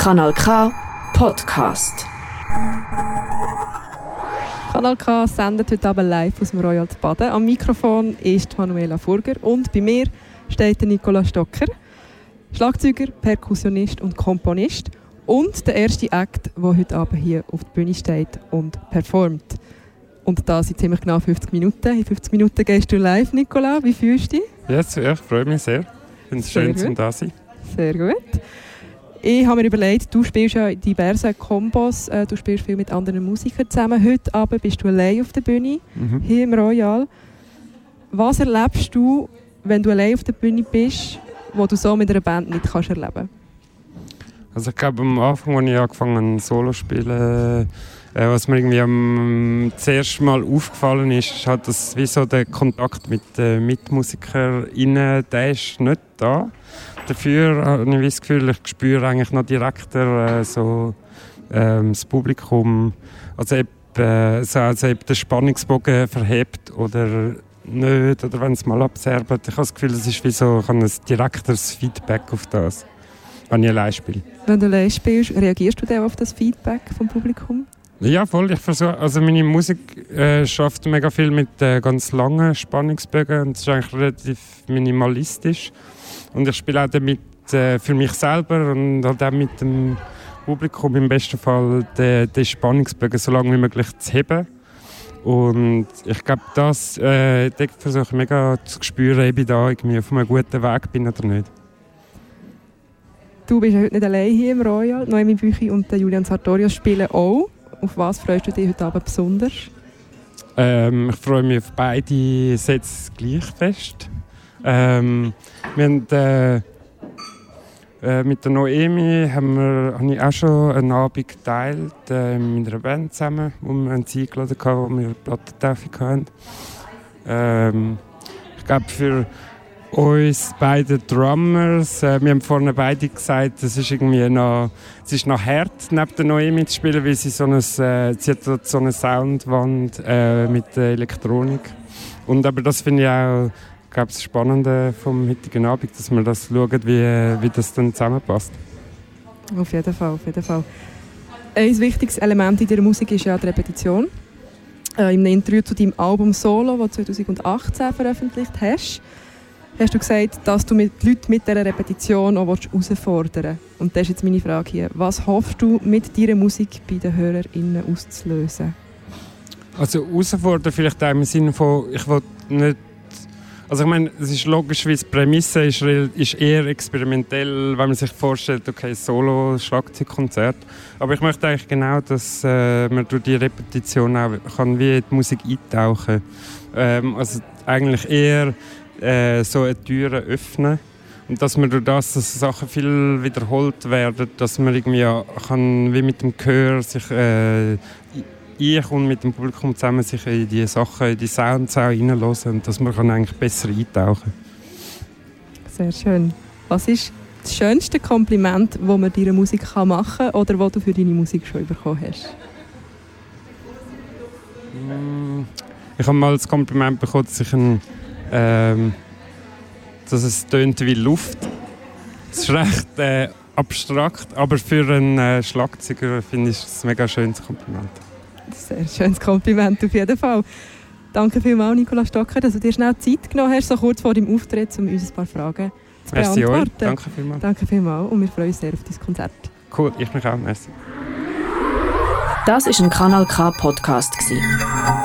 Kanal K Podcast. Kanal K sendet heute Abend live aus dem Royal Baden. Am Mikrofon ist Manuela Furger und bei mir steht der Nicola Stocker, Schlagzeuger, Perkussionist und Komponist und der erste Act, der heute Abend hier auf der Bühne steht und performt. Und da sind ziemlich genau 50 Minuten. In 50 Minuten gehst du live, Nicola. Wie fühlst du dich? Yes, ja, ich freue mich sehr. Ich finde es schön, zum da sein. Sehr gut. Ich habe mir überlegt, du spielst ja diverse Kombos, äh, du spielst viel mit anderen Musikern zusammen. Heute Abend bist du allein auf der Bühne, mhm. hier im Royal. Was erlebst du, wenn du allein auf der Bühne bist, was du so mit einer Band nicht kannst erleben Also ich glaube, am Anfang, als ich angefangen habe, Solo spielen, äh, was mir irgendwie am zuerst Mal aufgefallen ist, ist halt, dass wie so der Kontakt mit den MitmusikerInnen, der ist nicht da. Dafür habe ich das Gefühl, ich spüre eigentlich noch direkter äh, so, ähm, das Publikum. Also ob, äh, so, also ob der Spannungsbogen verhebt oder nicht, oder wenn es mal abserbt. Ich habe das Gefühl, es ist wie so ein direkteres Feedback auf das, wenn ich allein spiele. Wenn du allein spielst, reagierst du dann auf das Feedback vom Publikum? Ja, voll. Ich versuche, also meine Musik äh, schafft mega viel mit äh, ganz langen Spannungsbögen und es ist eigentlich relativ minimalistisch. Und ich spiele auch damit äh, für mich selber und halt auch mit dem Publikum im besten Fall den, den Spannungsbögen so lange wie möglich zu heben. Und ich glaube, das äh, versuche ich mega zu spüren, ob ich da irgendwie auf einem guten Weg bin oder nicht. Du bist heute nicht allein hier im Royal. Noemi Büchi und Julian Sartorius spielen auch. Auf was freust du dich heute Abend besonders? Ähm, ich freue mich auf beide Sets gleich fest. Ähm, wir haben, äh, äh, mit der Noemi haben wir, habe ich auch schon einen Abend geteilt äh, mit einer Band zusammen, wo wir uns eingeladen haben, wo wir eine Plattentaufe hatten. Ähm, ich glaube, für uns beide Drummers. Äh, wir haben vorhin beide gesagt, es ist irgendwie noch, es ist noch hart, neben der Noemi zu spielen, weil sie so, eine, äh, sie hat so eine Soundwand äh, mit der Elektronik. Und aber das finde ich auch glaube, das Spannende vom heutigen Abend, dass wir das schauen, wie, wie das dann zusammenpasst. Auf jeden Fall, auf jeden Fall. Ein wichtiges Element in der Musik ist ja die Repetition. Äh, in einem Interview zu deinem Album Solo, das du 2018 veröffentlicht hast, hast du gesagt, dass du mit Leuten mit dieser Repetition auch herausfordern willst. Und das ist jetzt meine Frage hier. Was hoffst du mit deiner Musik bei den HörerInnen auszulösen? Also herausfordern vielleicht auch im Sinne von, ich will nicht also ich meine, es ist logisch, wie die Prämisse ist, ist eher experimentell, wenn man sich vorstellt, okay, Solo-Schlagzeugkonzert. Aber ich möchte eigentlich genau, dass äh, man durch die Repetition auch kann wie in die Musik eintauchen ähm, Also eigentlich eher äh, so eine Türe öffnen. Und dass man durch das, dass Sachen viel wiederholt werden, dass man irgendwie kann, wie mit dem Gehör sich äh, ich und mit dem Publikum zusammen sich in die Sachen, in die Sounds auch reinhören und dass man kann eigentlich besser eintauchen Sehr schön. Was ist das schönste Kompliment, das man deiner Musik machen kann oder das du für deine Musik schon bekommen hast? Mm, ich habe mal das Kompliment bekommen, dass, ich ein, ähm, dass es tönt wie Luft. Das ist recht äh, abstrakt, aber für einen äh, Schlagzeuger finde ich es ein mega schönes Kompliment. Sehr schönes Kompliment auf jeden Fall. Danke vielmals, Nicola Stocker, dass du dir schnell Zeit genommen hast, so kurz vor deinem Auftritt, um uns ein paar Fragen zu merci beantworten. Merci Danke vielmals. Danke vielmals und wir freuen uns sehr auf dein Konzert. Cool, ich mich auch. Merci. Das war ein Kanal K Podcast.